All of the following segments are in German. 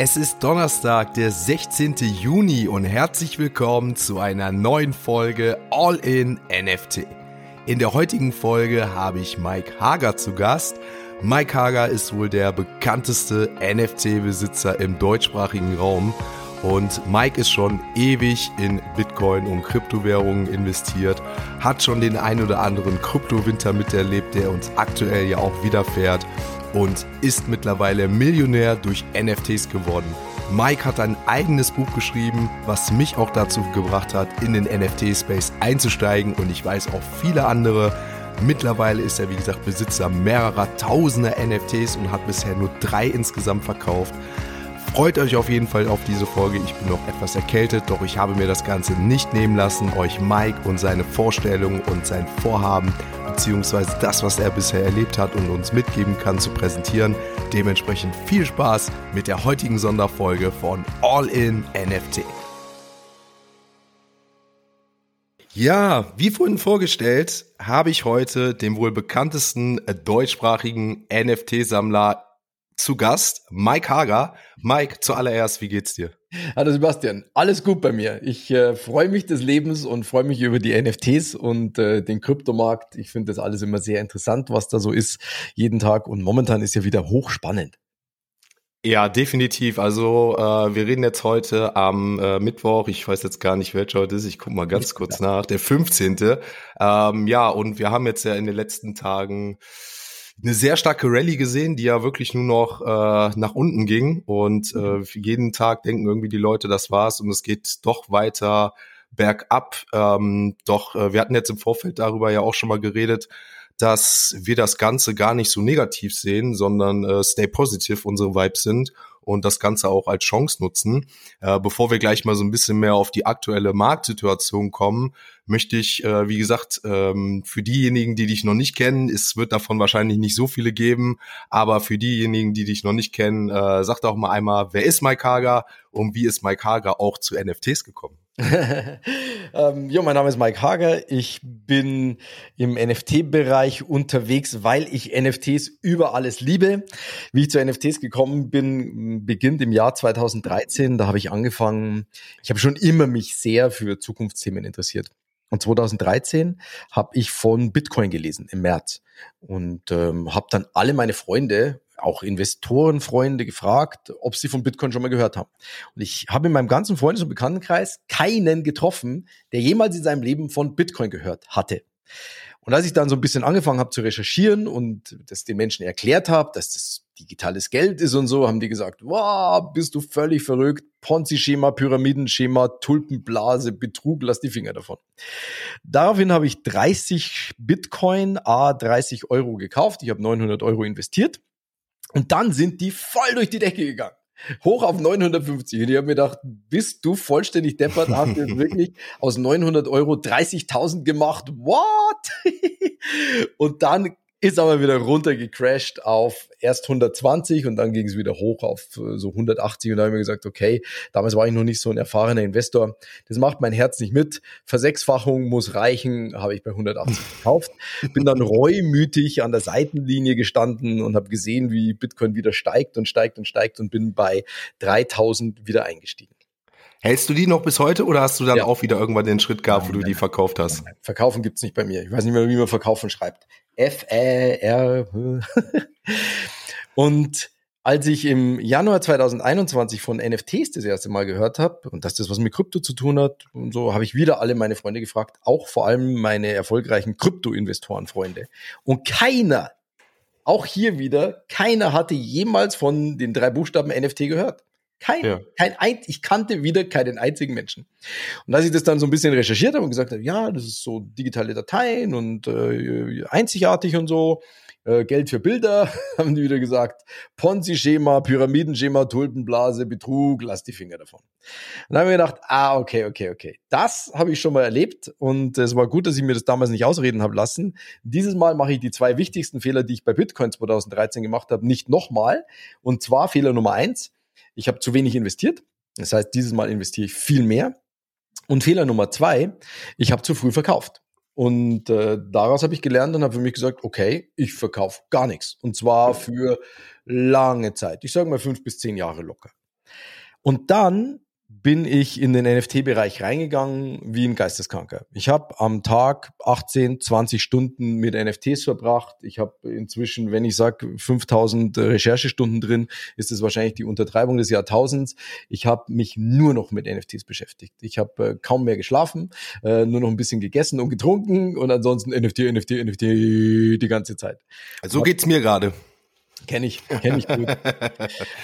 Es ist Donnerstag, der 16. Juni und herzlich willkommen zu einer neuen Folge All in NFT. In der heutigen Folge habe ich Mike Hager zu Gast. Mike Hager ist wohl der bekannteste NFT-Besitzer im deutschsprachigen Raum und Mike ist schon ewig in Bitcoin und Kryptowährungen investiert, hat schon den ein oder anderen Kryptowinter miterlebt, der uns aktuell ja auch widerfährt und ist mittlerweile Millionär durch NFTs geworden. Mike hat ein eigenes Buch geschrieben, was mich auch dazu gebracht hat, in den NFT-Space einzusteigen und ich weiß auch viele andere. Mittlerweile ist er, wie gesagt, Besitzer mehrerer tausender NFTs und hat bisher nur drei insgesamt verkauft. Freut euch auf jeden Fall auf diese Folge. Ich bin noch etwas erkältet, doch ich habe mir das Ganze nicht nehmen lassen, euch Mike und seine Vorstellungen und sein Vorhaben beziehungsweise das, was er bisher erlebt hat und uns mitgeben kann, zu präsentieren. Dementsprechend viel Spaß mit der heutigen Sonderfolge von All in NFT. Ja, wie vorhin vorgestellt, habe ich heute den wohl bekanntesten deutschsprachigen NFT-Sammler zu Gast, Mike Hager. Mike, zuallererst, wie geht's dir? Hallo Sebastian, alles gut bei mir. Ich äh, freue mich des Lebens und freue mich über die NFTs und äh, den Kryptomarkt. Ich finde das alles immer sehr interessant, was da so ist, jeden Tag. Und momentan ist ja wieder hochspannend. Ja, definitiv. Also äh, wir reden jetzt heute am äh, Mittwoch. Ich weiß jetzt gar nicht, welcher heute ist. Ich gucke mal ganz kurz nach. Der 15. Ähm, ja, und wir haben jetzt ja in den letzten Tagen eine sehr starke Rallye gesehen, die ja wirklich nur noch äh, nach unten ging. Und äh, jeden Tag denken irgendwie die Leute, das war's und es geht doch weiter bergab. Ähm, doch äh, wir hatten jetzt im Vorfeld darüber ja auch schon mal geredet, dass wir das Ganze gar nicht so negativ sehen, sondern äh, stay positive unsere Vibes sind und das Ganze auch als Chance nutzen. Äh, bevor wir gleich mal so ein bisschen mehr auf die aktuelle Marktsituation kommen, möchte ich, äh, wie gesagt, ähm, für diejenigen, die dich noch nicht kennen, es wird davon wahrscheinlich nicht so viele geben, aber für diejenigen, die dich noch nicht kennen, äh, sag doch mal einmal, wer ist Mike Hager und wie ist Mike Hager auch zu NFTs gekommen? ähm, ja, mein Name ist Mike Hager. Ich bin im NFT-Bereich unterwegs, weil ich NFTs über alles liebe. Wie ich zu NFTs gekommen bin, beginnt im Jahr 2013. Da habe ich angefangen. Ich habe schon immer mich sehr für Zukunftsthemen interessiert. Und 2013 habe ich von Bitcoin gelesen im März und ähm, habe dann alle meine Freunde auch Investorenfreunde gefragt, ob sie von Bitcoin schon mal gehört haben. Und ich habe in meinem ganzen Freundes- und Bekanntenkreis keinen getroffen, der jemals in seinem Leben von Bitcoin gehört hatte. Und als ich dann so ein bisschen angefangen habe zu recherchieren und das den Menschen erklärt habe, dass das digitales Geld ist und so, haben die gesagt, wow, bist du völlig verrückt, Ponzi-Schema, Pyramidenschema, Tulpenblase, Betrug, lass die Finger davon. Daraufhin habe ich 30 Bitcoin, a 30 Euro gekauft, ich habe 900 Euro investiert und dann sind die voll durch die Decke gegangen. Hoch auf 950. Und ich habe mir gedacht, bist du vollständig deppert? Hast du wirklich aus 900 Euro 30.000 gemacht? What? und dann ist aber wieder runtergecrashed auf erst 120 und dann ging es wieder hoch auf äh, so 180 und da habe ich mir gesagt, okay, damals war ich noch nicht so ein erfahrener Investor, das macht mein Herz nicht mit, Versechsfachung muss reichen, habe ich bei 180 gekauft, bin dann reumütig an der Seitenlinie gestanden und habe gesehen, wie Bitcoin wieder steigt und steigt und steigt und bin bei 3000 wieder eingestiegen. Hältst du die noch bis heute oder hast du dann ja. auch wieder irgendwann den Schritt gehabt, nein, wo du die verkauft hast? Nein, verkaufen gibt's nicht bei mir. Ich weiß nicht mehr, wie man verkaufen schreibt. F-E-R. und als ich im Januar 2021 von NFTs das erste Mal gehört habe und dass das was mit Krypto zu tun hat und so, habe ich wieder alle meine Freunde gefragt, auch vor allem meine erfolgreichen Krypto-Investoren-Freunde. Und keiner, auch hier wieder, keiner hatte jemals von den drei Buchstaben NFT gehört. Kein, ja. kein ein, ich kannte wieder keinen einzigen Menschen. Und als ich das dann so ein bisschen recherchiert habe und gesagt habe, ja, das ist so digitale Dateien und äh, einzigartig und so, äh, Geld für Bilder, haben die wieder gesagt, Ponzi-Schema, Pyramidenschema, Tulpenblase, Betrug, lass die Finger davon. Und dann haben wir gedacht, ah, okay, okay, okay. Das habe ich schon mal erlebt und es war gut, dass ich mir das damals nicht ausreden habe lassen. Dieses Mal mache ich die zwei wichtigsten Fehler, die ich bei Bitcoin 2013 gemacht habe, nicht nochmal. Und zwar Fehler Nummer eins, ich habe zu wenig investiert. Das heißt, dieses Mal investiere ich viel mehr. Und Fehler Nummer zwei, ich habe zu früh verkauft. Und äh, daraus habe ich gelernt und habe für mich gesagt, okay, ich verkaufe gar nichts. Und zwar für lange Zeit. Ich sage mal fünf bis zehn Jahre locker. Und dann bin ich in den NFT-Bereich reingegangen wie ein Geisteskranker. Ich habe am Tag 18, 20 Stunden mit NFTs verbracht. Ich habe inzwischen, wenn ich sage 5000 Recherchestunden drin, ist es wahrscheinlich die Untertreibung des Jahrtausends. Ich habe mich nur noch mit NFTs beschäftigt. Ich habe äh, kaum mehr geschlafen, äh, nur noch ein bisschen gegessen und getrunken und ansonsten NFT, NFT, NFT die ganze Zeit. So geht's mir gerade. Kenne ich, kenne ich gut.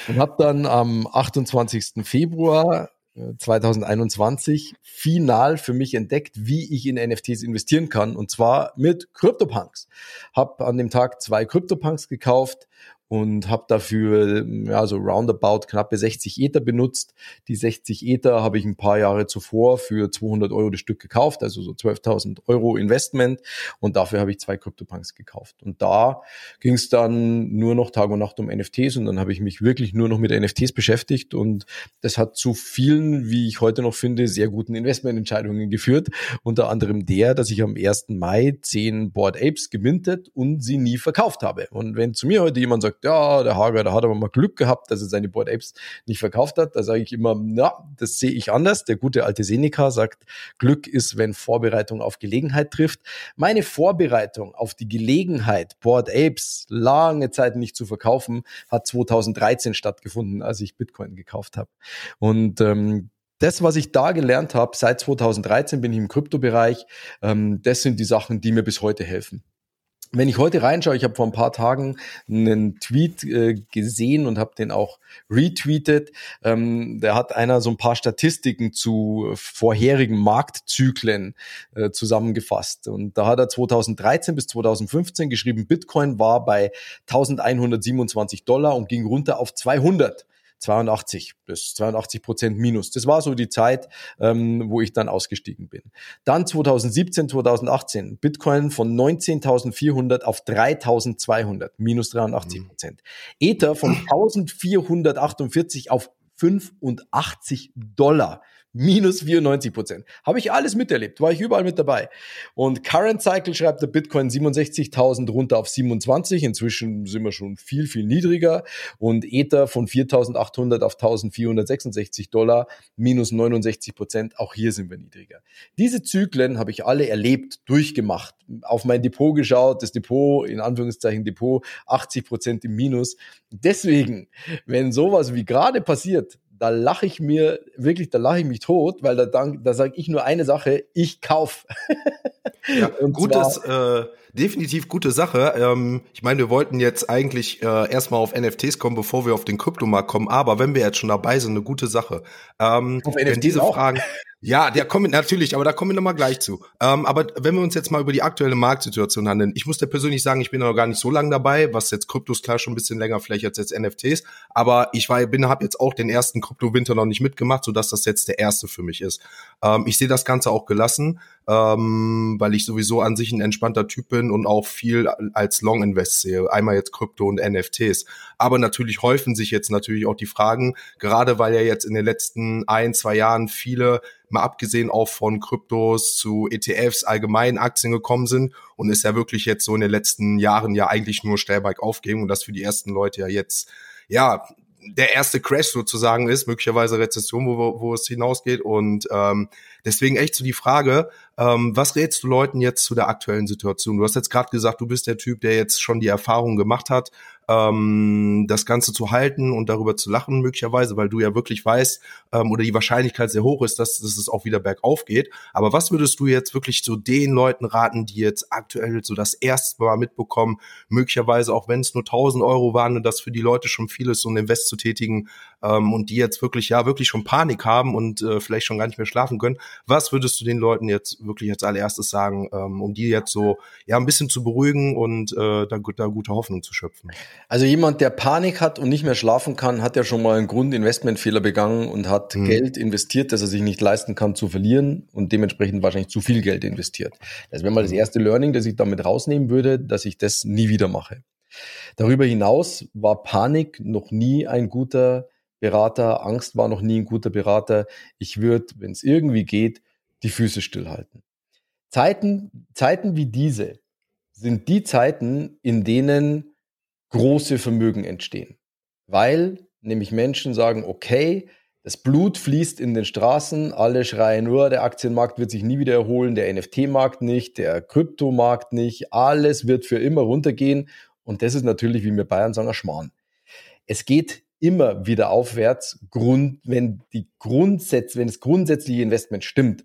und habe dann am 28. Februar 2021 final für mich entdeckt, wie ich in NFTs investieren kann und zwar mit CryptoPunks. Hab an dem Tag zwei CryptoPunks gekauft und habe dafür ja so roundabout knappe 60 Ether benutzt. Die 60 Ether habe ich ein paar Jahre zuvor für 200 Euro das Stück gekauft, also so 12.000 Euro Investment und dafür habe ich zwei CryptoPunks gekauft. Und da ging es dann nur noch Tag und Nacht um NFTs und dann habe ich mich wirklich nur noch mit NFTs beschäftigt und das hat zu vielen, wie ich heute noch finde, sehr guten Investmententscheidungen geführt. Unter anderem der, dass ich am 1. Mai 10 Board Apes gemintet und sie nie verkauft habe. Und wenn zu mir heute jemand sagt, ja, der Hager, der hat aber mal Glück gehabt, dass er seine Board Apes nicht verkauft hat. Da sage ich immer, na, das sehe ich anders. Der gute alte Seneca sagt, Glück ist, wenn Vorbereitung auf Gelegenheit trifft. Meine Vorbereitung auf die Gelegenheit, Board Apes lange Zeit nicht zu verkaufen, hat 2013 stattgefunden, als ich Bitcoin gekauft habe. Und ähm, das, was ich da gelernt habe, seit 2013 bin ich im Kryptobereich, ähm, das sind die Sachen, die mir bis heute helfen wenn ich heute reinschaue, ich habe vor ein paar Tagen einen Tweet äh, gesehen und habe den auch retweetet. Ähm, da hat einer so ein paar Statistiken zu vorherigen Marktzyklen äh, zusammengefasst. Und da hat er 2013 bis 2015 geschrieben, Bitcoin war bei 1127 Dollar und ging runter auf 200. 82 bis 82 Prozent minus. Das war so die Zeit, ähm, wo ich dann ausgestiegen bin. Dann 2017, 2018 Bitcoin von 19.400 auf 3.200 minus 83 Prozent. Mhm. Ether von 1.448 auf 85 Dollar minus 94 Prozent. Habe ich alles miterlebt, war ich überall mit dabei. Und Current Cycle schreibt der Bitcoin 67.000 runter auf 27. Inzwischen sind wir schon viel, viel niedriger. Und Ether von 4.800 auf 1.466 Dollar minus 69 Prozent. Auch hier sind wir niedriger. Diese Zyklen habe ich alle erlebt, durchgemacht, auf mein Depot geschaut, das Depot, in Anführungszeichen Depot, 80 Prozent im Minus. Deswegen, wenn sowas wie gerade passiert, da lache ich mir wirklich, da lache ich mich tot, weil da, da sage ich nur eine Sache, ich kauf. ja, gutes, äh, definitiv gute Sache. Ähm, ich meine, wir wollten jetzt eigentlich äh, erstmal auf NFTs kommen, bevor wir auf den Kryptomarkt kommen, aber wenn wir jetzt schon dabei sind, eine gute Sache. Ähm, auf wenn NFTs diese auch. Fragen, ja, der kommt natürlich, aber da kommen wir nochmal gleich zu. Ähm, aber wenn wir uns jetzt mal über die aktuelle Marktsituation handeln, ich muss dir persönlich sagen, ich bin noch gar nicht so lange dabei, was jetzt Kryptos klar schon ein bisschen länger vielleicht als jetzt NFTs, aber ich war, bin, habe jetzt auch den ersten Krypto-Winter noch nicht mitgemacht, sodass das jetzt der erste für mich ist. Ähm, ich sehe das Ganze auch gelassen, ähm, weil ich sowieso an sich ein entspannter Typ bin und auch viel als Long Invest sehe. Einmal jetzt Krypto und NFTs. Aber natürlich häufen sich jetzt natürlich auch die Fragen, gerade weil ja jetzt in den letzten ein, zwei Jahren viele mal abgesehen auch von Kryptos zu ETFs, allgemeinen Aktien gekommen sind und ist ja wirklich jetzt so in den letzten Jahren ja eigentlich nur steil aufgeben und das für die ersten Leute ja jetzt ja der erste Crash sozusagen ist, möglicherweise Rezession, wo, wo es hinausgeht. Und ähm, deswegen echt so die Frage, ähm, was rätst du Leuten jetzt zu der aktuellen Situation? Du hast jetzt gerade gesagt, du bist der Typ, der jetzt schon die Erfahrung gemacht hat, ähm, das Ganze zu halten und darüber zu lachen möglicherweise, weil du ja wirklich weißt ähm, oder die Wahrscheinlichkeit sehr hoch ist, dass, dass es auch wieder bergauf geht. Aber was würdest du jetzt wirklich zu den Leuten raten, die jetzt aktuell so das erste Mal mitbekommen, möglicherweise auch wenn es nur 1000 Euro waren und das für die Leute schon viel ist, so ein Invest zu tätigen ähm, und die jetzt wirklich ja wirklich schon Panik haben und äh, vielleicht schon gar nicht mehr schlafen können. Was würdest du den Leuten jetzt wirklich als allererstes sagen, ähm, um die jetzt so ja ein bisschen zu beruhigen und äh, da, da gute Hoffnung zu schöpfen? Also jemand, der Panik hat und nicht mehr schlafen kann, hat ja schon mal einen Grundinvestmentfehler begangen und hat mhm. Geld investiert, das er sich nicht leisten kann zu verlieren und dementsprechend wahrscheinlich zu viel Geld investiert. Das wäre mal das mhm. erste Learning, das ich damit rausnehmen würde, dass ich das nie wieder mache. Darüber hinaus war Panik noch nie ein guter Berater, Angst war noch nie ein guter Berater. Ich würde, wenn es irgendwie geht, die Füße stillhalten. Zeiten, Zeiten wie diese sind die Zeiten, in denen große Vermögen entstehen. Weil nämlich Menschen sagen, okay, das Blut fließt in den Straßen, alle schreien nur, der Aktienmarkt wird sich nie wieder erholen, der NFT-Markt nicht, der Kryptomarkt nicht, alles wird für immer runtergehen. Und das ist natürlich, wie wir Bayern sagen, ein Schmarrn. Es geht immer wieder aufwärts, Grund, wenn die Grundsätze, wenn das grundsätzliche Investment stimmt.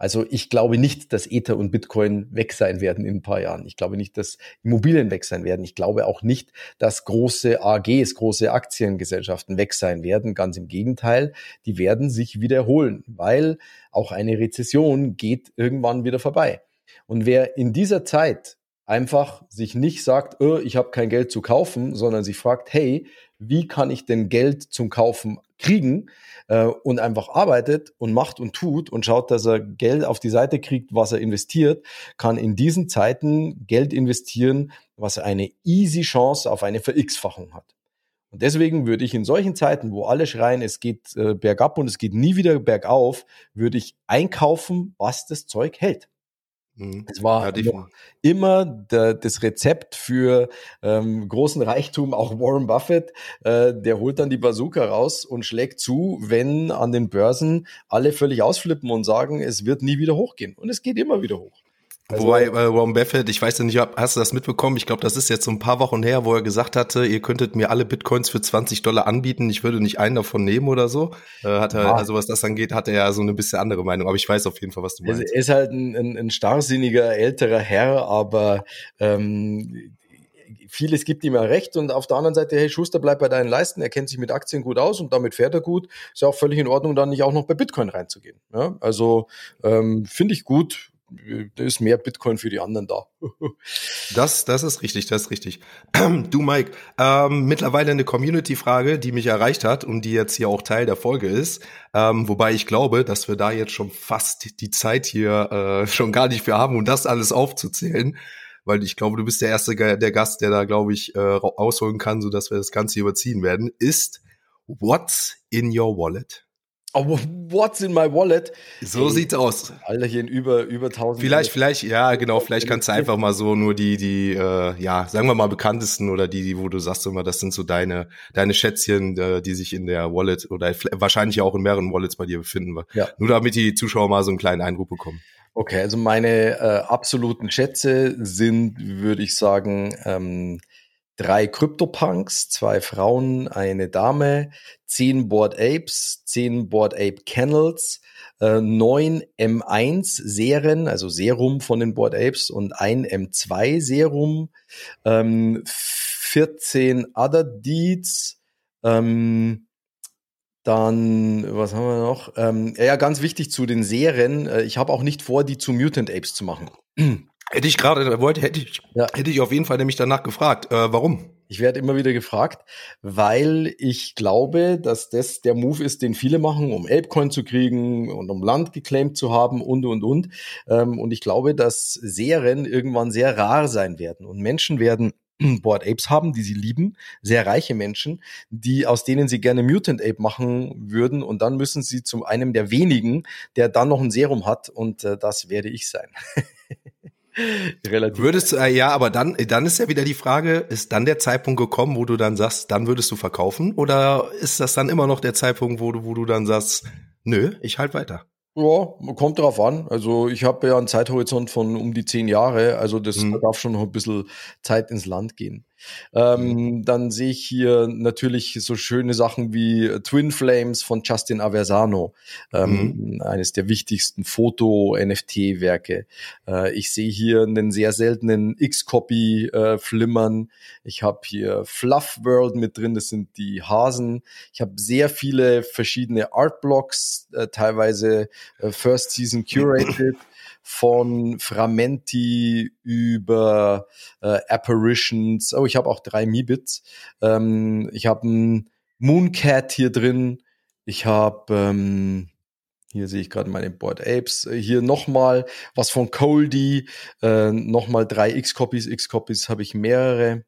Also ich glaube nicht, dass Ether und Bitcoin weg sein werden in ein paar Jahren. Ich glaube nicht, dass Immobilien weg sein werden. Ich glaube auch nicht, dass große AGs, große Aktiengesellschaften weg sein werden. Ganz im Gegenteil, die werden sich wiederholen, weil auch eine Rezession geht irgendwann wieder vorbei. Und wer in dieser Zeit einfach sich nicht sagt, oh, ich habe kein Geld zu kaufen, sondern sich fragt, hey, wie kann ich denn Geld zum Kaufen kriegen? äh, und einfach arbeitet und macht und tut und schaut, dass er Geld auf die Seite kriegt, was er investiert, kann in diesen Zeiten Geld investieren, was eine easy Chance auf eine Ver-X-Fachung hat. Und deswegen würde ich in solchen Zeiten, wo alle schreien, es geht äh, bergab und es geht nie wieder bergauf, würde ich einkaufen, was das Zeug hält. Mhm. Es war ja, immer der, das Rezept für ähm, großen Reichtum, auch Warren Buffett, äh, der holt dann die Bazooka raus und schlägt zu, wenn an den Börsen alle völlig ausflippen und sagen, es wird nie wieder hochgehen. Und es geht immer wieder hoch. Also, Wobei äh, Warren Buffett, ich weiß ja nicht, hast du das mitbekommen? Ich glaube, das ist jetzt so ein paar Wochen her, wo er gesagt hatte, ihr könntet mir alle Bitcoins für 20 Dollar anbieten, ich würde nicht einen davon nehmen oder so. Äh, hat er, ja. Also was das angeht, hat er ja so eine bisschen andere Meinung. Aber ich weiß auf jeden Fall, was du meinst. Er ist halt ein, ein, ein starrsinniger älterer Herr, aber ähm, vieles gibt ihm ja recht und auf der anderen Seite, hey Schuster, bleib bei deinen Leisten, er kennt sich mit Aktien gut aus und damit fährt er gut. Ist ja auch völlig in Ordnung, dann nicht auch noch bei Bitcoin reinzugehen. Ja? Also ähm, finde ich gut, da ist mehr Bitcoin für die anderen da. das, das ist richtig, das ist richtig. Du, Mike, ähm, mittlerweile eine Community-Frage, die mich erreicht hat und die jetzt hier auch Teil der Folge ist. Ähm, wobei ich glaube, dass wir da jetzt schon fast die Zeit hier äh, schon gar nicht für haben, um das alles aufzuzählen. Weil ich glaube, du bist der erste der Gast, der da, glaube ich, äh, ausholen kann, so dass wir das Ganze überziehen werden, ist What's in your wallet? Oh, what's in my wallet? So Ey, sieht's aus. Alter, hier in über, über 1000. Vielleicht, vielleicht, ja, genau, vielleicht kannst du einfach mal so nur die, die, äh, ja, sagen wir mal bekanntesten oder die, die, wo du sagst immer, das sind so deine, deine Schätzchen, äh, die sich in der Wallet oder wahrscheinlich auch in mehreren Wallets bei dir befinden. Ja. Nur damit die Zuschauer mal so einen kleinen Eindruck bekommen. Okay, also meine äh, absoluten Schätze sind, würde ich sagen, ähm, drei CryptoPunks, zwei Frauen, eine Dame, zehn Board Apes, zehn Board Ape Kennels, äh, neun M1 Serien, also Serum von den Board Apes und ein M2 Serum, ähm, 14 Other Deeds, ähm, dann, was haben wir noch? Ähm, ja, ganz wichtig zu den Serien. Äh, ich habe auch nicht vor, die zu Mutant Apes zu machen. Hätte ich gerade wollte, hätte ich, ja. hätte ich auf jeden Fall nämlich danach gefragt. Äh, warum? Ich werde immer wieder gefragt, weil ich glaube, dass das der Move ist, den viele machen, um Elbcoin zu kriegen und um Land geclaimed zu haben und und und. Ähm, und ich glaube, dass Serien irgendwann sehr rar sein werden und Menschen werden Board Apes haben, die sie lieben, sehr reiche Menschen, die aus denen sie gerne Mutant Ape machen würden und dann müssen sie zu einem der wenigen, der dann noch ein Serum hat und äh, das werde ich sein. Relativ. Würdest du, äh, ja, aber dann, dann ist ja wieder die Frage, ist dann der Zeitpunkt gekommen, wo du dann sagst, dann würdest du verkaufen? Oder ist das dann immer noch der Zeitpunkt, wo du, wo du dann sagst, nö, ich halt weiter? Ja, kommt drauf an. Also ich habe ja einen Zeithorizont von um die zehn Jahre, also das mhm. darf schon noch ein bisschen Zeit ins Land gehen. Ähm, mhm. Dann sehe ich hier natürlich so schöne Sachen wie Twin Flames von Justin Aversano, ähm, mhm. eines der wichtigsten Foto-NFT-Werke. Äh, ich sehe hier einen sehr seltenen X-Copy äh, flimmern. Ich habe hier Fluff World mit drin, das sind die Hasen. Ich habe sehr viele verschiedene Artblocks, äh, teilweise äh, First Season Curated von Framenti über äh, Apparitions. Oh, ich habe auch drei Mibits. Ähm, ich habe ein Mooncat hier drin. Ich habe ähm, hier sehe ich gerade meine Board Apes. Hier nochmal was von Coldy. Äh, nochmal drei X-Copies. X-Copies habe ich mehrere.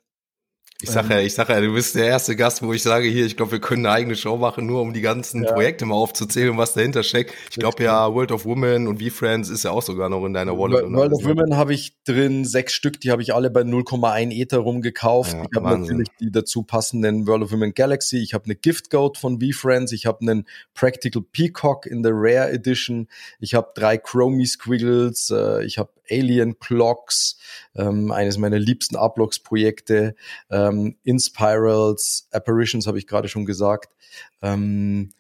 Ich sage ja, ich sage ja, du bist der erste Gast, wo ich sage, hier, ich glaube, wir können eine eigene Show machen, nur um die ganzen ja. Projekte mal aufzuzählen und was dahinter steckt. Ich glaube ja, World of Women und V-Friends ist ja auch sogar noch in deiner Wallet. World of Women habe ich drin, sechs Stück, die habe ich alle bei 0,1 Ether rumgekauft. Ja, ich habe natürlich die dazu passenden World of Women Galaxy. Ich habe eine Gift Goat von V-Friends. Ich habe einen Practical Peacock in der Rare Edition. Ich habe drei Chromie Squiggles. Äh, ich habe Alien Clocks, ähm, eines meiner liebsten Uplogs-Projekte. Ähm, Inspirals, Apparitions habe ich gerade schon gesagt. Ähm,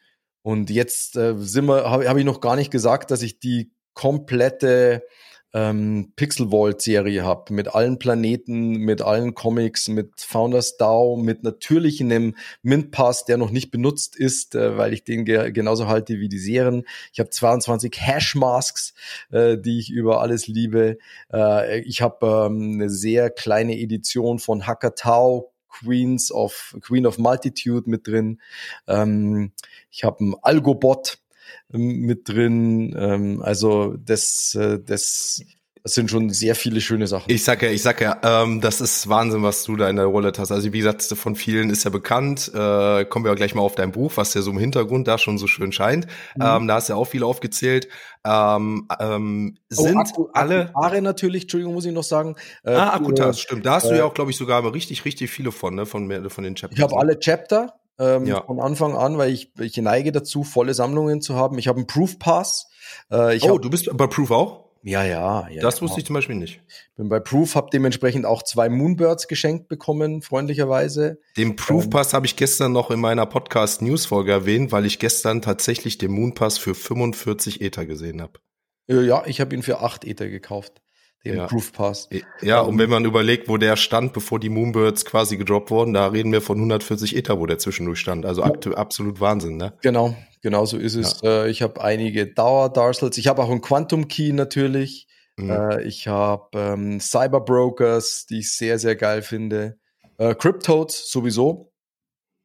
und jetzt äh, habe hab ich noch gar nicht gesagt, dass ich die komplette ähm, Pixel Vault Serie habe, mit allen Planeten, mit allen Comics, mit Founders DAO, mit natürlich einem Mint Pass, der noch nicht benutzt ist, äh, weil ich den ge genauso halte wie die Serien. Ich habe 22 Hash Masks, äh, die ich über alles liebe. Äh, ich habe ähm, eine sehr kleine Edition von Hacker Tau, Queens of Queen of Multitude mit drin. Ähm, ich habe einen Algobot mit drin. Ähm, also das, äh, das das sind schon sehr viele schöne Sachen. Ich sag ja, ich sag ja, ähm, das ist Wahnsinn, was du da in der Wallet hast. Also wie gesagt, von vielen ist ja bekannt. Äh, kommen wir auch gleich mal auf dein Buch, was ja so im Hintergrund da schon so schön scheint. Mhm. Ähm, da hast du ja auch viel aufgezählt. Ähm, ähm, oh, sind Akku, alle Akutare natürlich, Entschuldigung, muss ich noch sagen. Äh, ah, Akutas, stimmt. Da hast äh, du ja auch, glaube ich, sogar richtig, richtig viele von, ne, von, von den Chapters. Ich habe alle Chapter ähm, ja. von Anfang an, weil ich, ich neige dazu, volle Sammlungen zu haben. Ich habe einen Proof Pass. Äh, oh, hab, du bist bei Proof auch? Ja, ja, ja. Das wusste ich zum Beispiel nicht. Bin bei Proof, habe dementsprechend auch zwei Moonbirds geschenkt bekommen, freundlicherweise. Den Proof Pass ähm, habe ich gestern noch in meiner Podcast News Folge erwähnt, weil ich gestern tatsächlich den Moonpass für 45 Ether gesehen habe. Ja, ich habe ihn für 8 Ether gekauft den ja. Proof Pass. Ja, und wenn man überlegt, wo der stand, bevor die Moonbirds quasi gedroppt wurden, da reden wir von 140 Ether, wo der zwischendurch stand. Also ja. absolut Wahnsinn, ne? Genau, genau so ist es. Ja. Äh, ich habe einige Dauer-Darsels. Ich habe auch einen Quantum Key natürlich. Mhm. Äh, ich habe ähm, Cyber Brokers, die ich sehr, sehr geil finde. Äh, Cryptodes sowieso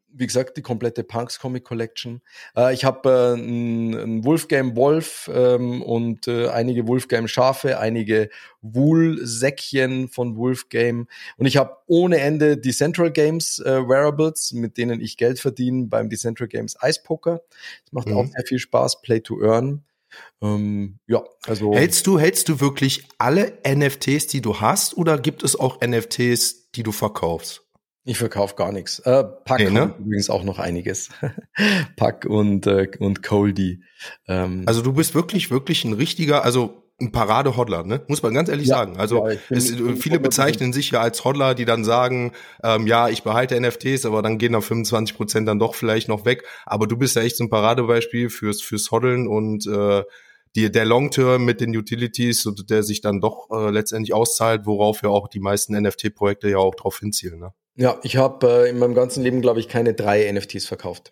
wie gesagt, die komplette Punks Comic Collection. Äh, ich habe äh, ein, Wolfgame Wolf ähm, und äh, einige Wolfgame Schafe, einige Wool-Säckchen von Wolfgame. Und ich habe ohne Ende die Central Games äh, Wearables, mit denen ich Geld verdiene beim Decentral Games Ice Poker. Das macht mhm. auch sehr viel Spaß, Play to Earn. Ähm, ja, also. Hältst du, hältst du wirklich alle NFTs, die du hast, oder gibt es auch NFTs, die du verkaufst? Ich verkaufe gar nichts. Äh, Pack nee, ne? übrigens auch noch einiges. Pack und, äh, und Coldy. Ähm, also du bist wirklich, wirklich ein richtiger, also ein Parade-Hodler, ne? Muss man ganz ehrlich ja, sagen. Also ja, es, viele bezeichnen sich ja als Hodler, die dann sagen, ähm, ja, ich behalte NFTs, aber dann gehen da 25 Prozent dann doch vielleicht noch weg. Aber du bist ja echt so ein Paradebeispiel fürs fürs Hoddeln und äh, die, der Long-Term mit den Utilities, der sich dann doch äh, letztendlich auszahlt, worauf ja auch die meisten NFT-Projekte ja auch drauf hinzielen. Ne? Ja, ich habe äh, in meinem ganzen Leben, glaube ich, keine drei NFTs verkauft.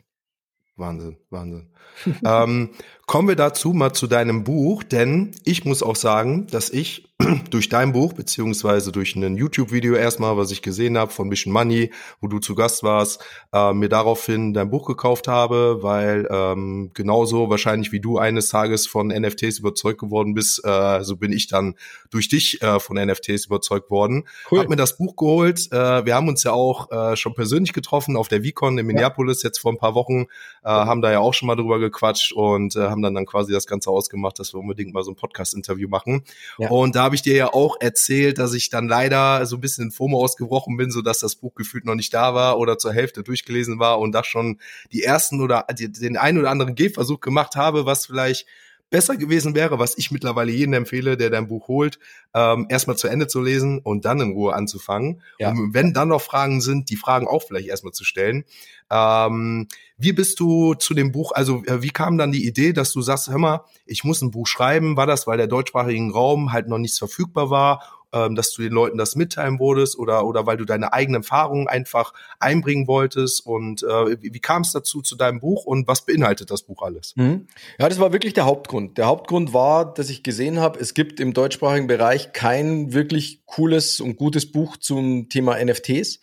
Wahnsinn, Wahnsinn. ähm, kommen wir dazu mal zu deinem Buch, denn ich muss auch sagen, dass ich durch dein Buch, beziehungsweise durch ein YouTube-Video erstmal, was ich gesehen habe von Mission Money, wo du zu Gast warst, äh, mir daraufhin dein Buch gekauft habe, weil ähm, genauso wahrscheinlich wie du eines Tages von NFTs überzeugt geworden bist, äh, so bin ich dann durch dich äh, von NFTs überzeugt worden. Cool. Hab mir das Buch geholt. Äh, wir haben uns ja auch äh, schon persönlich getroffen auf der VCon in Minneapolis jetzt vor ein paar Wochen, äh, haben da ja auch schon mal drüber gequatscht und äh, haben dann dann quasi das Ganze ausgemacht, dass wir unbedingt mal so ein Podcast-Interview machen. Ja. Und da habe ich dir ja auch erzählt, dass ich dann leider so ein bisschen in FOMO ausgebrochen bin, so dass das Buch gefühlt noch nicht da war oder zur Hälfte durchgelesen war und da schon die ersten oder den einen oder anderen Gehversuch gemacht habe, was vielleicht besser gewesen wäre, was ich mittlerweile jedem empfehle, der dein Buch holt, ähm, erstmal zu Ende zu lesen und dann in Ruhe anzufangen. Ja. Und wenn dann noch Fragen sind, die Fragen auch vielleicht erstmal zu stellen. Ähm, wie bist du zu dem Buch, also äh, wie kam dann die Idee, dass du sagst, hör mal, ich muss ein Buch schreiben? War das, weil der deutschsprachigen Raum halt noch nichts verfügbar war? Ähm, dass du den Leuten das mitteilen wolltest oder, oder weil du deine eigenen Erfahrungen einfach einbringen wolltest? Und äh, wie, wie kam es dazu zu deinem Buch und was beinhaltet das Buch alles? Mhm. Ja, das war wirklich der Hauptgrund. Der Hauptgrund war, dass ich gesehen habe, es gibt im deutschsprachigen Bereich kein wirklich cooles und gutes Buch zum Thema NFTs.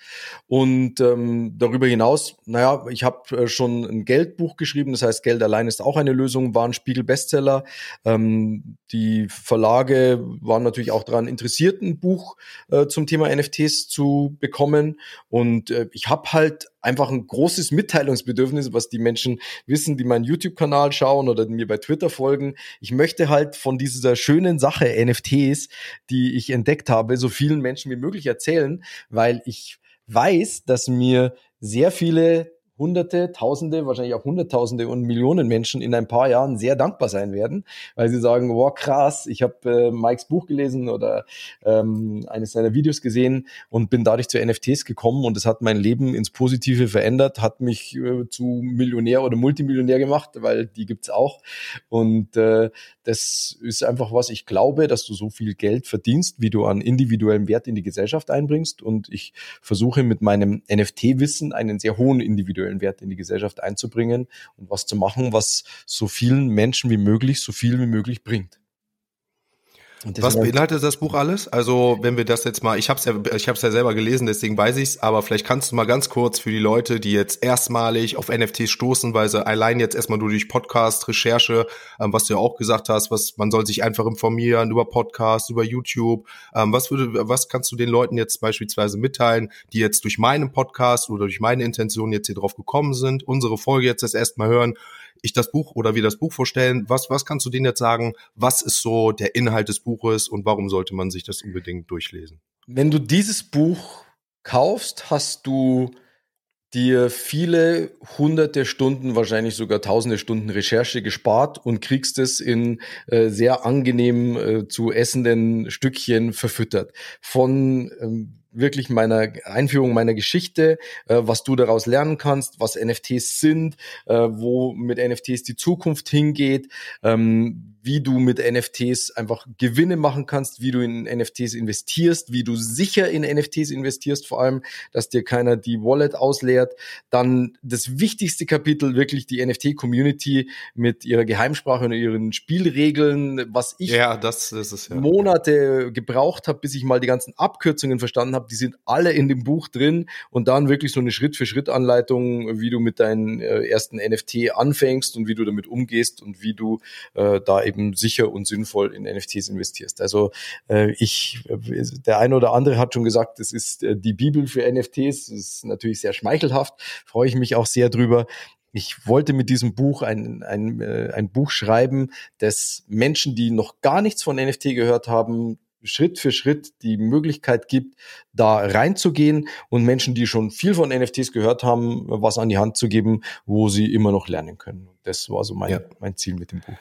Und ähm, darüber hinaus, naja, ich habe äh, schon ein Geldbuch geschrieben, das heißt, Geld allein ist auch eine Lösung, war ein Spiegel-Bestseller. Ähm, die Verlage waren natürlich auch daran interessiert, ein Buch äh, zum Thema NFTs zu bekommen. Und äh, ich habe halt einfach ein großes Mitteilungsbedürfnis, was die Menschen wissen, die meinen YouTube-Kanal schauen oder mir bei Twitter folgen. Ich möchte halt von dieser schönen Sache NFTs, die ich entdeckt habe, so vielen Menschen wie möglich erzählen, weil ich weiß, dass mir sehr viele Hunderte, Tausende, wahrscheinlich auch Hunderttausende und Millionen Menschen in ein paar Jahren sehr dankbar sein werden, weil sie sagen, wow, krass, ich habe äh, Mikes Buch gelesen oder ähm, eines seiner Videos gesehen und bin dadurch zu NFTs gekommen und es hat mein Leben ins Positive verändert, hat mich äh, zu Millionär oder Multimillionär gemacht, weil die gibt's auch. Und äh, das ist einfach was, ich glaube, dass du so viel Geld verdienst, wie du an individuellem Wert in die Gesellschaft einbringst. Und ich versuche mit meinem NFT-Wissen einen sehr hohen individuellen individuellen Wert in die Gesellschaft einzubringen und was zu machen, was so vielen Menschen wie möglich, so viel wie möglich bringt. Was beinhaltet das Buch alles? Also wenn wir das jetzt mal, ich habe es ja, ich habe es ja selber gelesen, deswegen weiß ich's. Aber vielleicht kannst du mal ganz kurz für die Leute, die jetzt erstmalig auf NFTs stoßen, weil sie allein jetzt erstmal nur durch Podcast, Recherche, ähm, was du ja auch gesagt hast, was man soll sich einfach informieren über Podcast, über YouTube. Ähm, was würde, was kannst du den Leuten jetzt beispielsweise mitteilen, die jetzt durch meinen Podcast oder durch meine Intention jetzt hier drauf gekommen sind, unsere Folge jetzt das erstmal hören? Ich das Buch oder wir das Buch vorstellen, was, was kannst du denen jetzt sagen? Was ist so der Inhalt des Buches und warum sollte man sich das unbedingt durchlesen? Wenn du dieses Buch kaufst, hast du dir viele hunderte Stunden, wahrscheinlich sogar tausende Stunden Recherche gespart und kriegst es in äh, sehr angenehm äh, zu essenden Stückchen verfüttert. Von ähm, wirklich meiner Einführung meiner Geschichte, äh, was du daraus lernen kannst, was NFTs sind, äh, wo mit NFTs die Zukunft hingeht, ähm, wie du mit NFTs einfach Gewinne machen kannst, wie du in NFTs investierst, wie du sicher in NFTs investierst, vor allem, dass dir keiner die Wallet ausleert. Dann das wichtigste Kapitel, wirklich die NFT-Community mit ihrer Geheimsprache und ihren Spielregeln, was ich ja, das ist es, ja. Monate gebraucht habe, bis ich mal die ganzen Abkürzungen verstanden habe. Die sind alle in dem Buch drin und dann wirklich so eine Schritt-für-Schritt-Anleitung, wie du mit deinen äh, ersten NFT anfängst und wie du damit umgehst und wie du äh, da eben eben sicher und sinnvoll in NFTs investierst. Also äh, ich, der eine oder andere hat schon gesagt, das ist äh, die Bibel für NFTs. Das ist natürlich sehr schmeichelhaft. Freue ich mich auch sehr drüber ich wollte mit diesem Buch ein, ein, äh, ein Buch schreiben, das Menschen, die noch gar nichts von NFT gehört haben, Schritt für Schritt die Möglichkeit gibt, da reinzugehen und Menschen, die schon viel von NFTs gehört haben, was an die Hand zu geben, wo sie immer noch lernen können. Das war so mein, ja. mein Ziel mit dem Buch.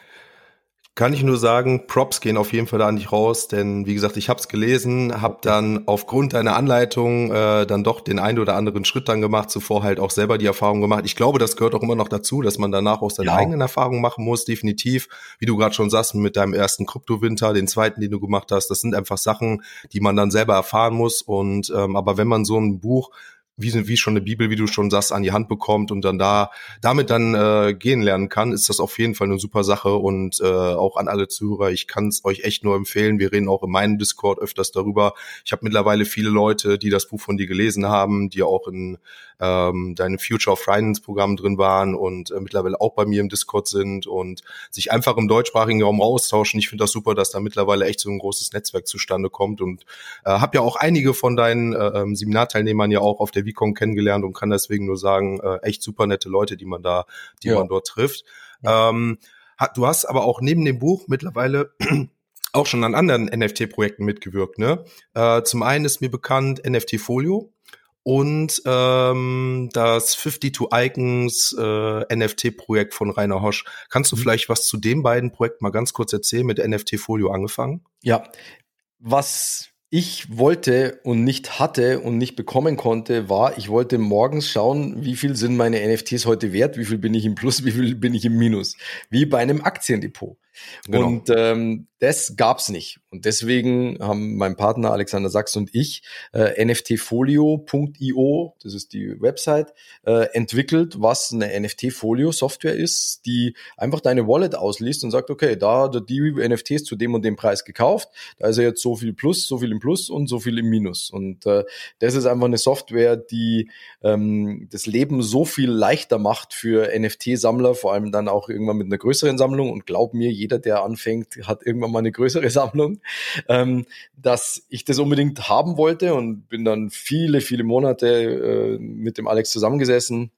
Kann ich nur sagen, Props gehen auf jeden Fall da nicht raus, denn wie gesagt, ich habe es gelesen, habe dann aufgrund deiner Anleitung äh, dann doch den einen oder anderen Schritt dann gemacht, zuvor halt auch selber die Erfahrung gemacht. Ich glaube, das gehört auch immer noch dazu, dass man danach auch seine ja. eigenen Erfahrungen machen muss, definitiv. Wie du gerade schon sagst, mit deinem ersten Kryptowinter, den zweiten, den du gemacht hast, das sind einfach Sachen, die man dann selber erfahren muss. Und ähm, aber wenn man so ein Buch wie, wie schon eine Bibel, wie du schon sagst, an die Hand bekommt und dann da damit dann äh, gehen lernen kann, ist das auf jeden Fall eine super Sache und äh, auch an alle Zuhörer, ich kann es euch echt nur empfehlen. Wir reden auch in meinem Discord öfters darüber. Ich habe mittlerweile viele Leute, die das Buch von dir gelesen haben, die auch in ähm, deinem Future of Finance Programm drin waren und äh, mittlerweile auch bei mir im Discord sind und sich einfach im deutschsprachigen Raum austauschen. Ich finde das super, dass da mittlerweile echt so ein großes Netzwerk zustande kommt und äh, habe ja auch einige von deinen äh, ähm, Seminarteilnehmern ja auch auf der Vicon kennengelernt und kann deswegen nur sagen, äh, echt super nette Leute, die man da, die ja. man dort trifft. Ja. Ähm, du hast aber auch neben dem Buch mittlerweile auch schon an anderen NFT-Projekten mitgewirkt. Ne? Äh, zum einen ist mir bekannt NFT Folio und ähm, das 52 Icons äh, NFT-Projekt von Rainer Hosch. Kannst du mhm. vielleicht was zu den beiden Projekten mal ganz kurz erzählen, mit NFT Folio angefangen? Ja, was ich wollte und nicht hatte und nicht bekommen konnte, war, ich wollte morgens schauen, wie viel sind meine NFTs heute wert, wie viel bin ich im Plus, wie viel bin ich im Minus, wie bei einem Aktiendepot. Genau. Und ähm, das gab's nicht. Und deswegen haben mein Partner Alexander Sachs und ich äh, nftfolio.io, das ist die Website, äh, entwickelt, was eine NFT-Folio-Software ist, die einfach deine Wallet ausliest und sagt, okay, da hat die NFTs zu dem und dem Preis gekauft, da ist ja jetzt so viel Plus, so viel im Plus und so viel im Minus. Und äh, das ist einfach eine Software, die ähm, das Leben so viel leichter macht für NFT-Sammler, vor allem dann auch irgendwann mit einer größeren Sammlung. Und glaub mir, jeder jeder, der anfängt, hat irgendwann mal eine größere Sammlung, ähm, dass ich das unbedingt haben wollte und bin dann viele, viele Monate äh, mit dem Alex zusammengesessen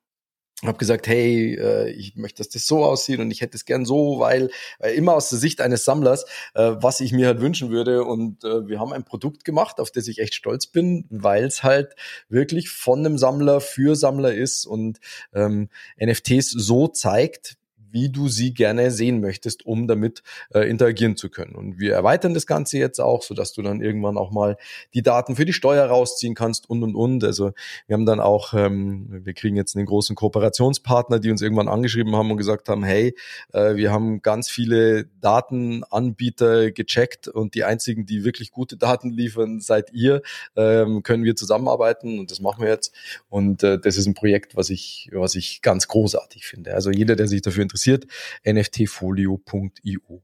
habe gesagt, hey, äh, ich möchte, dass das so aussieht und ich hätte es gern so, weil, weil immer aus der Sicht eines Sammlers, äh, was ich mir halt wünschen würde. Und äh, wir haben ein Produkt gemacht, auf das ich echt stolz bin, weil es halt wirklich von einem Sammler für Sammler ist und ähm, NFTs so zeigt, wie du sie gerne sehen möchtest, um damit äh, interagieren zu können. Und wir erweitern das Ganze jetzt auch, so dass du dann irgendwann auch mal die Daten für die Steuer rausziehen kannst und und und. Also wir haben dann auch, ähm, wir kriegen jetzt einen großen Kooperationspartner, die uns irgendwann angeschrieben haben und gesagt haben, hey, äh, wir haben ganz viele Datenanbieter gecheckt und die einzigen, die wirklich gute Daten liefern, seid ihr. Ähm, können wir zusammenarbeiten und das machen wir jetzt. Und äh, das ist ein Projekt, was ich, was ich ganz großartig finde. Also jeder, der sich dafür interessiert, interessiert, nftfolio.io.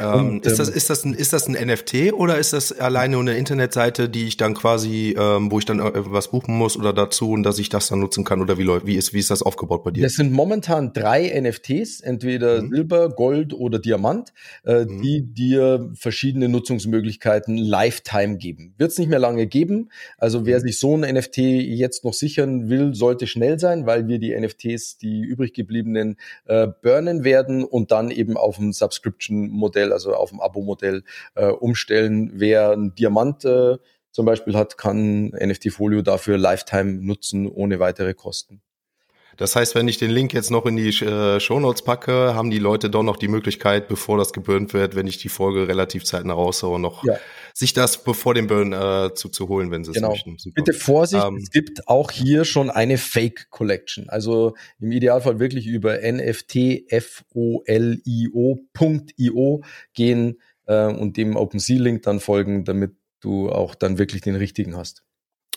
Ähm, ist, das, ähm, ist, das ein, ist das ein NFT oder ist das alleine eine Internetseite, die ich dann quasi, ähm, wo ich dann äh, was buchen muss oder dazu und dass ich das dann nutzen kann oder wie, wie, ist, wie ist das aufgebaut bei dir? Das sind momentan drei NFTs, entweder mhm. Silber, Gold oder Diamant, äh, mhm. die dir verschiedene Nutzungsmöglichkeiten Lifetime geben. Wird es nicht mehr lange geben. Also wer mhm. sich so ein NFT jetzt noch sichern will, sollte schnell sein, weil wir die NFTs, die übrig gebliebenen, äh, burnen werden und dann eben auf dem Subscription Modell, also auf dem Abo-Modell äh, umstellen. Wer ein Diamant äh, zum Beispiel hat, kann NFT-Folio dafür Lifetime nutzen ohne weitere Kosten. Das heißt, wenn ich den Link jetzt noch in die äh, Show Notes packe, haben die Leute doch noch die Möglichkeit, bevor das geburnt wird, wenn ich die Folge relativ zeitnah raushaue, noch ja. sich das bevor dem Burn äh, zu, zu holen, wenn sie genau. es möchten. Super. Bitte Vorsicht, ähm, es gibt auch hier schon eine Fake Collection. Also im Idealfall wirklich über nftfolio.io gehen äh, und dem OpenSea-Link dann folgen, damit du auch dann wirklich den richtigen hast.